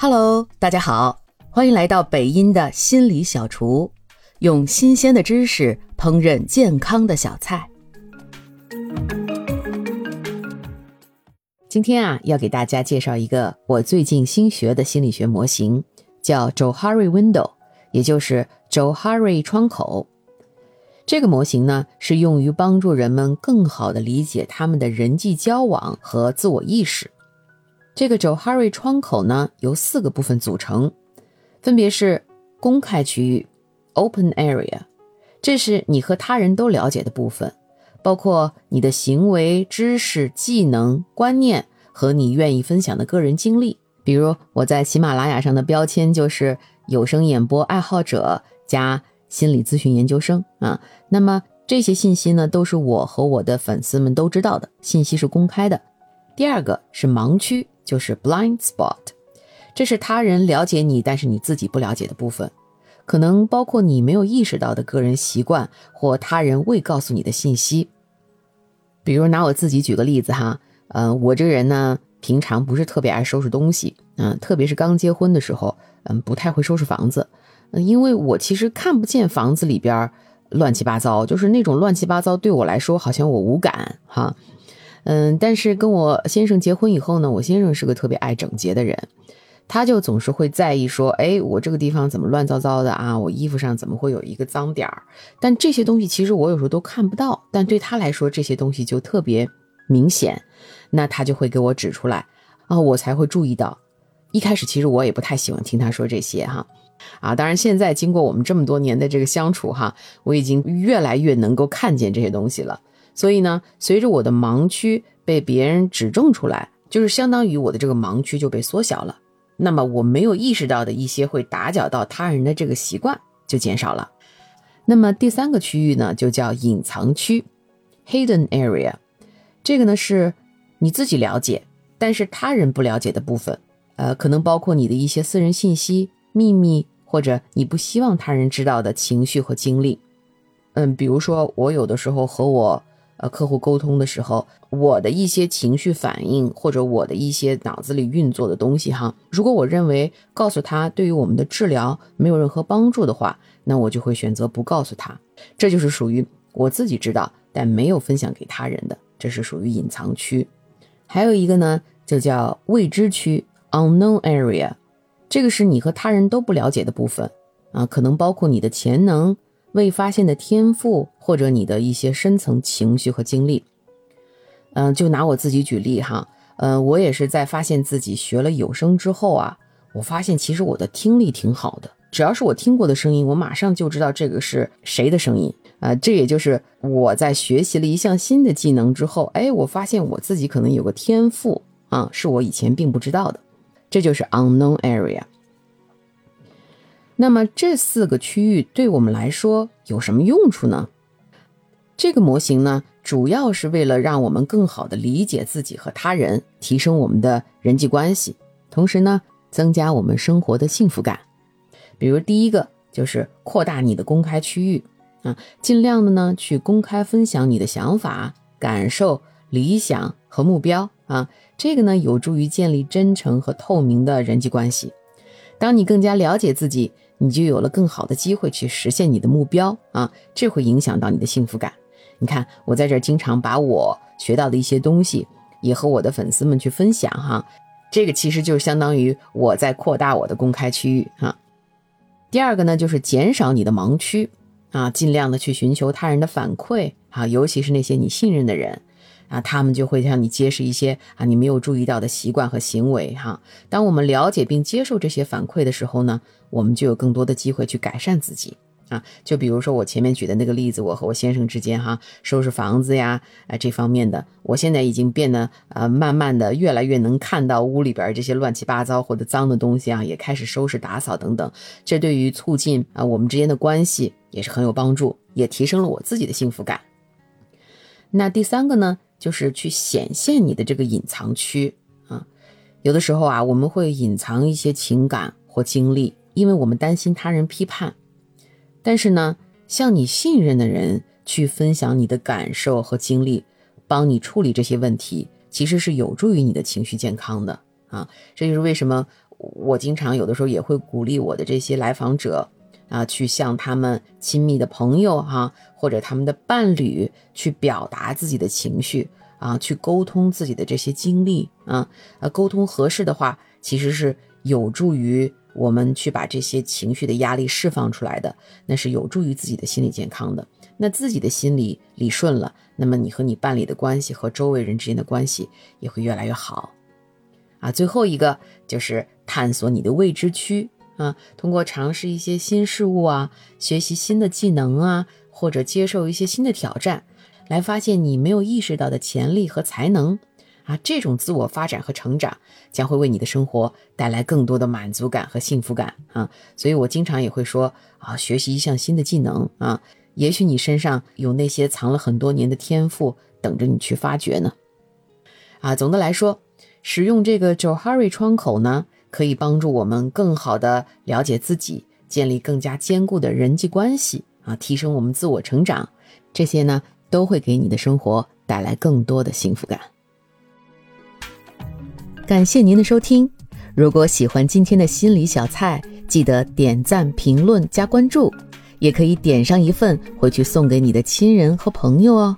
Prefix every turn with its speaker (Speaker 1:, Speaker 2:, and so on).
Speaker 1: Hello，大家好，欢迎来到北音的心理小厨，用新鲜的知识烹饪健康的小菜。今天啊，要给大家介绍一个我最近新学的心理学模型，叫 Johari Window，也就是 Johari 窗口。这个模型呢，是用于帮助人们更好的理解他们的人际交往和自我意识。这个 Johari 窗口呢，由四个部分组成，分别是公开区域 （Open Area），这是你和他人都了解的部分，包括你的行为、知识、技能、观念和你愿意分享的个人经历。比如我在喜马拉雅上的标签就是有声演播爱好者加心理咨询研究生啊。那么这些信息呢，都是我和我的粉丝们都知道的信息，是公开的。第二个是盲区。就是 blind spot，这是他人了解你，但是你自己不了解的部分，可能包括你没有意识到的个人习惯或他人未告诉你的信息。比如拿我自己举个例子哈，嗯，我这个人呢，平常不是特别爱收拾东西，嗯，特别是刚结婚的时候，嗯，不太会收拾房子，嗯，因为我其实看不见房子里边乱七八糟，就是那种乱七八糟对我来说好像我无感哈。嗯，但是跟我先生结婚以后呢，我先生是个特别爱整洁的人，他就总是会在意说，哎，我这个地方怎么乱糟糟的啊？我衣服上怎么会有一个脏点儿？但这些东西其实我有时候都看不到，但对他来说这些东西就特别明显，那他就会给我指出来，啊，我才会注意到。一开始其实我也不太喜欢听他说这些哈，啊，当然现在经过我们这么多年的这个相处哈，我已经越来越能够看见这些东西了。所以呢，随着我的盲区被别人指正出来，就是相当于我的这个盲区就被缩小了。那么我没有意识到的一些会打搅到他人的这个习惯就减少了。那么第三个区域呢，就叫隐藏区 （hidden area）。这个呢是你自己了解，但是他人不了解的部分。呃，可能包括你的一些私人信息、秘密，或者你不希望他人知道的情绪和经历。嗯，比如说我有的时候和我。呃，客户沟通的时候，我的一些情绪反应或者我的一些脑子里运作的东西，哈，如果我认为告诉他对于我们的治疗没有任何帮助的话，那我就会选择不告诉他。这就是属于我自己知道但没有分享给他人的，这是属于隐藏区。还有一个呢，就叫未知区 （unknown area），这个是你和他人都不了解的部分啊，可能包括你的潜能。未发现的天赋，或者你的一些深层情绪和经历，嗯，就拿我自己举例哈，嗯，我也是在发现自己学了有声之后啊，我发现其实我的听力挺好的，只要是我听过的声音，我马上就知道这个是谁的声音啊。这也就是我在学习了一项新的技能之后，哎，我发现我自己可能有个天赋啊，是我以前并不知道的，这就是 unknown area。那么这四个区域对我们来说有什么用处呢？这个模型呢，主要是为了让我们更好的理解自己和他人，提升我们的人际关系，同时呢，增加我们生活的幸福感。比如第一个就是扩大你的公开区域啊，尽量的呢去公开分享你的想法、感受、理想和目标啊，这个呢有助于建立真诚和透明的人际关系。当你更加了解自己。你就有了更好的机会去实现你的目标啊，这会影响到你的幸福感。你看，我在这儿经常把我学到的一些东西也和我的粉丝们去分享哈，这个其实就相当于我在扩大我的公开区域哈。第二个呢，就是减少你的盲区啊，尽量的去寻求他人的反馈啊，尤其是那些你信任的人。啊，他们就会向你揭示一些啊你没有注意到的习惯和行为哈。当我们了解并接受这些反馈的时候呢，我们就有更多的机会去改善自己啊。就比如说我前面举的那个例子，我和我先生之间哈，收拾房子呀，啊这方面的，我现在已经变得呃慢慢的越来越能看到屋里边这些乱七八糟或者脏的东西啊，也开始收拾打扫等等。这对于促进啊我们之间的关系也是很有帮助，也提升了我自己的幸福感。那第三个呢？就是去显现你的这个隐藏区啊，有的时候啊，我们会隐藏一些情感或经历，因为我们担心他人批判。但是呢，向你信任的人去分享你的感受和经历，帮你处理这些问题，其实是有助于你的情绪健康的啊。这就是为什么我经常有的时候也会鼓励我的这些来访者啊，去向他们亲密的朋友哈，或者他们的伴侣去表达自己的情绪啊，去沟通自己的这些经历啊，呃，沟通合适的话，其实是有助于我们去把这些情绪的压力释放出来的，那是有助于自己的心理健康的。那自己的心理理顺了，那么你和你伴侣的关系和周围人之间的关系也会越来越好。啊，最后一个就是探索你的未知区啊，通过尝试一些新事物啊，学习新的技能啊，或者接受一些新的挑战，来发现你没有意识到的潜力和才能啊，这种自我发展和成长将会为你的生活带来更多的满足感和幸福感啊。所以我经常也会说啊，学习一项新的技能啊，也许你身上有那些藏了很多年的天赋等着你去发掘呢。啊，总的来说。使用这个 Johari 窗口呢，可以帮助我们更好的了解自己，建立更加坚固的人际关系啊，提升我们自我成长，这些呢都会给你的生活带来更多的幸福感。感谢您的收听，如果喜欢今天的心理小菜，记得点赞、评论、加关注，也可以点上一份回去送给你的亲人和朋友哦。